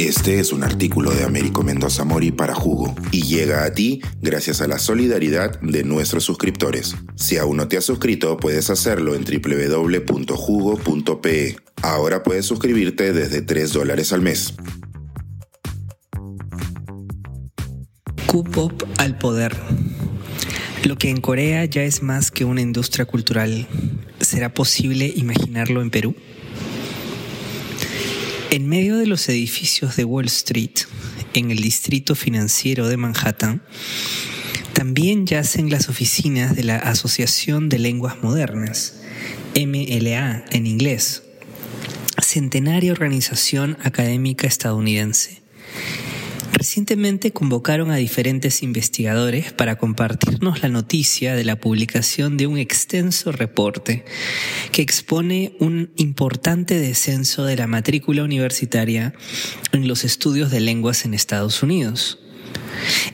Este es un artículo de Américo Mendoza Mori para Jugo y llega a ti gracias a la solidaridad de nuestros suscriptores. Si aún no te has suscrito, puedes hacerlo en www.jugo.pe. Ahora puedes suscribirte desde 3 dólares al mes. K-pop al poder. Lo que en Corea ya es más que una industria cultural, ¿será posible imaginarlo en Perú? En medio de los edificios de Wall Street, en el distrito financiero de Manhattan, también yacen las oficinas de la Asociación de Lenguas Modernas, MLA en inglés, centenaria organización académica estadounidense. Recientemente convocaron a diferentes investigadores para compartirnos la noticia de la publicación de un extenso reporte que expone un importante descenso de la matrícula universitaria en los estudios de lenguas en Estados Unidos.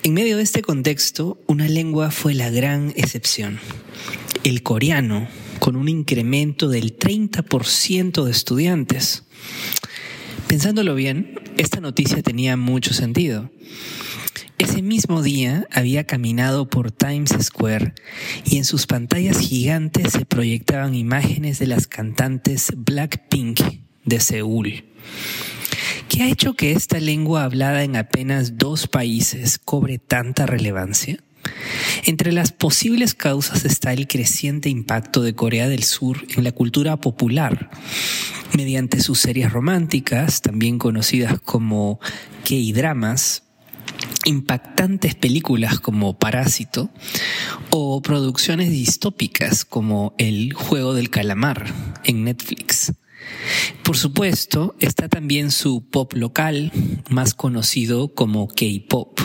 En medio de este contexto, una lengua fue la gran excepción, el coreano, con un incremento del 30% de estudiantes. Pensándolo bien, esta noticia tenía mucho sentido. Ese mismo día había caminado por Times Square y en sus pantallas gigantes se proyectaban imágenes de las cantantes Blackpink de Seúl. ¿Qué ha hecho que esta lengua hablada en apenas dos países cobre tanta relevancia? Entre las posibles causas está el creciente impacto de Corea del Sur en la cultura popular, mediante sus series románticas, también conocidas como K-dramas, impactantes películas como Parásito o producciones distópicas como El juego del calamar en Netflix. Por supuesto, está también su pop local, más conocido como K-pop.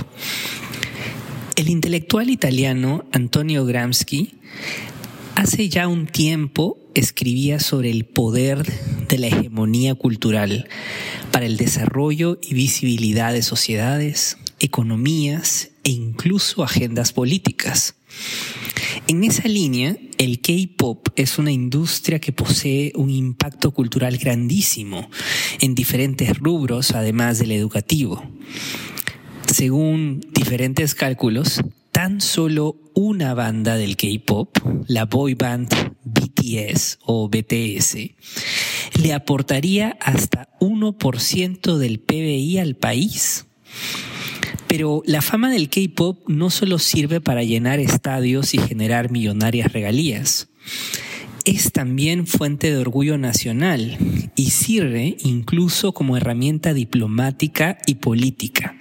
El intelectual italiano Antonio Gramsci hace ya un tiempo escribía sobre el poder de la hegemonía cultural para el desarrollo y visibilidad de sociedades, economías e incluso agendas políticas. En esa línea, el K-Pop es una industria que posee un impacto cultural grandísimo en diferentes rubros, además del educativo. Según diferentes cálculos, tan solo una banda del K-Pop, la boy band BTS o BTS, le aportaría hasta 1% del PBI al país. Pero la fama del K-Pop no solo sirve para llenar estadios y generar millonarias regalías. Es también fuente de orgullo nacional y sirve incluso como herramienta diplomática y política.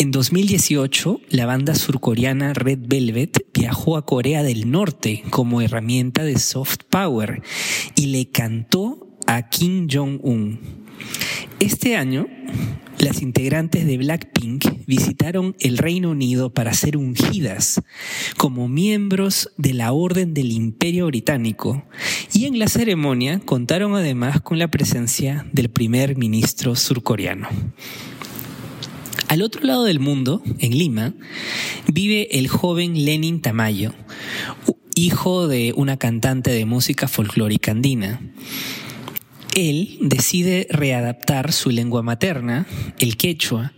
En 2018, la banda surcoreana Red Velvet viajó a Corea del Norte como herramienta de soft power y le cantó a Kim Jong-un. Este año, las integrantes de Blackpink visitaron el Reino Unido para ser ungidas como miembros de la Orden del Imperio Británico y en la ceremonia contaron además con la presencia del primer ministro surcoreano. Al otro lado del mundo, en Lima, vive el joven Lenin Tamayo, hijo de una cantante de música folclórica andina. Él decide readaptar su lengua materna, el quechua,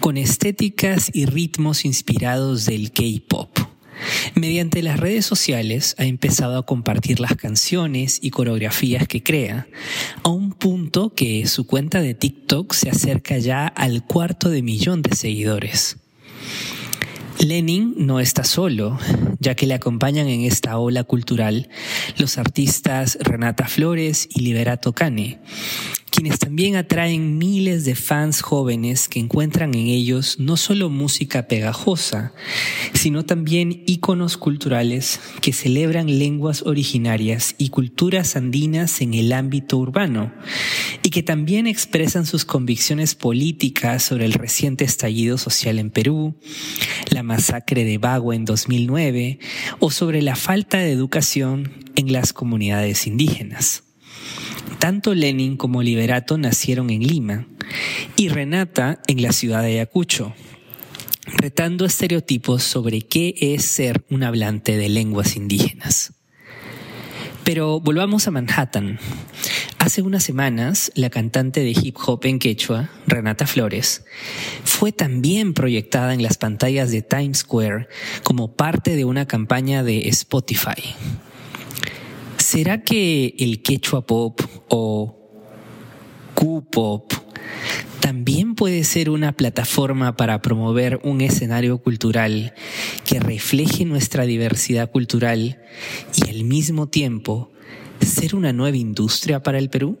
con estéticas y ritmos inspirados del K-pop. Mediante las redes sociales ha empezado a compartir las canciones y coreografías que crea, a un punto que su cuenta de TikTok se acerca ya al cuarto de millón de seguidores. Lenin no está solo, ya que le acompañan en esta ola cultural los artistas Renata Flores y Liberato Cane, quienes también atraen miles de fans jóvenes que encuentran en ellos no solo música pegajosa, sino también íconos culturales que celebran lenguas originarias y culturas andinas en el ámbito urbano, y que también expresan sus convicciones políticas sobre el reciente estallido social en Perú, la masacre de Bagua en 2009 o sobre la falta de educación en las comunidades indígenas. Tanto Lenin como Liberato nacieron en Lima y Renata en la ciudad de Ayacucho, retando estereotipos sobre qué es ser un hablante de lenguas indígenas. Pero volvamos a Manhattan. Hace unas semanas, la cantante de hip hop en quechua, Renata Flores, fue también proyectada en las pantallas de Times Square como parte de una campaña de Spotify. ¿Será que el quechua pop o Q-pop también puede ser una plataforma para promover un escenario cultural que refleje nuestra diversidad cultural y al mismo tiempo ser una nueva industria para el Perú?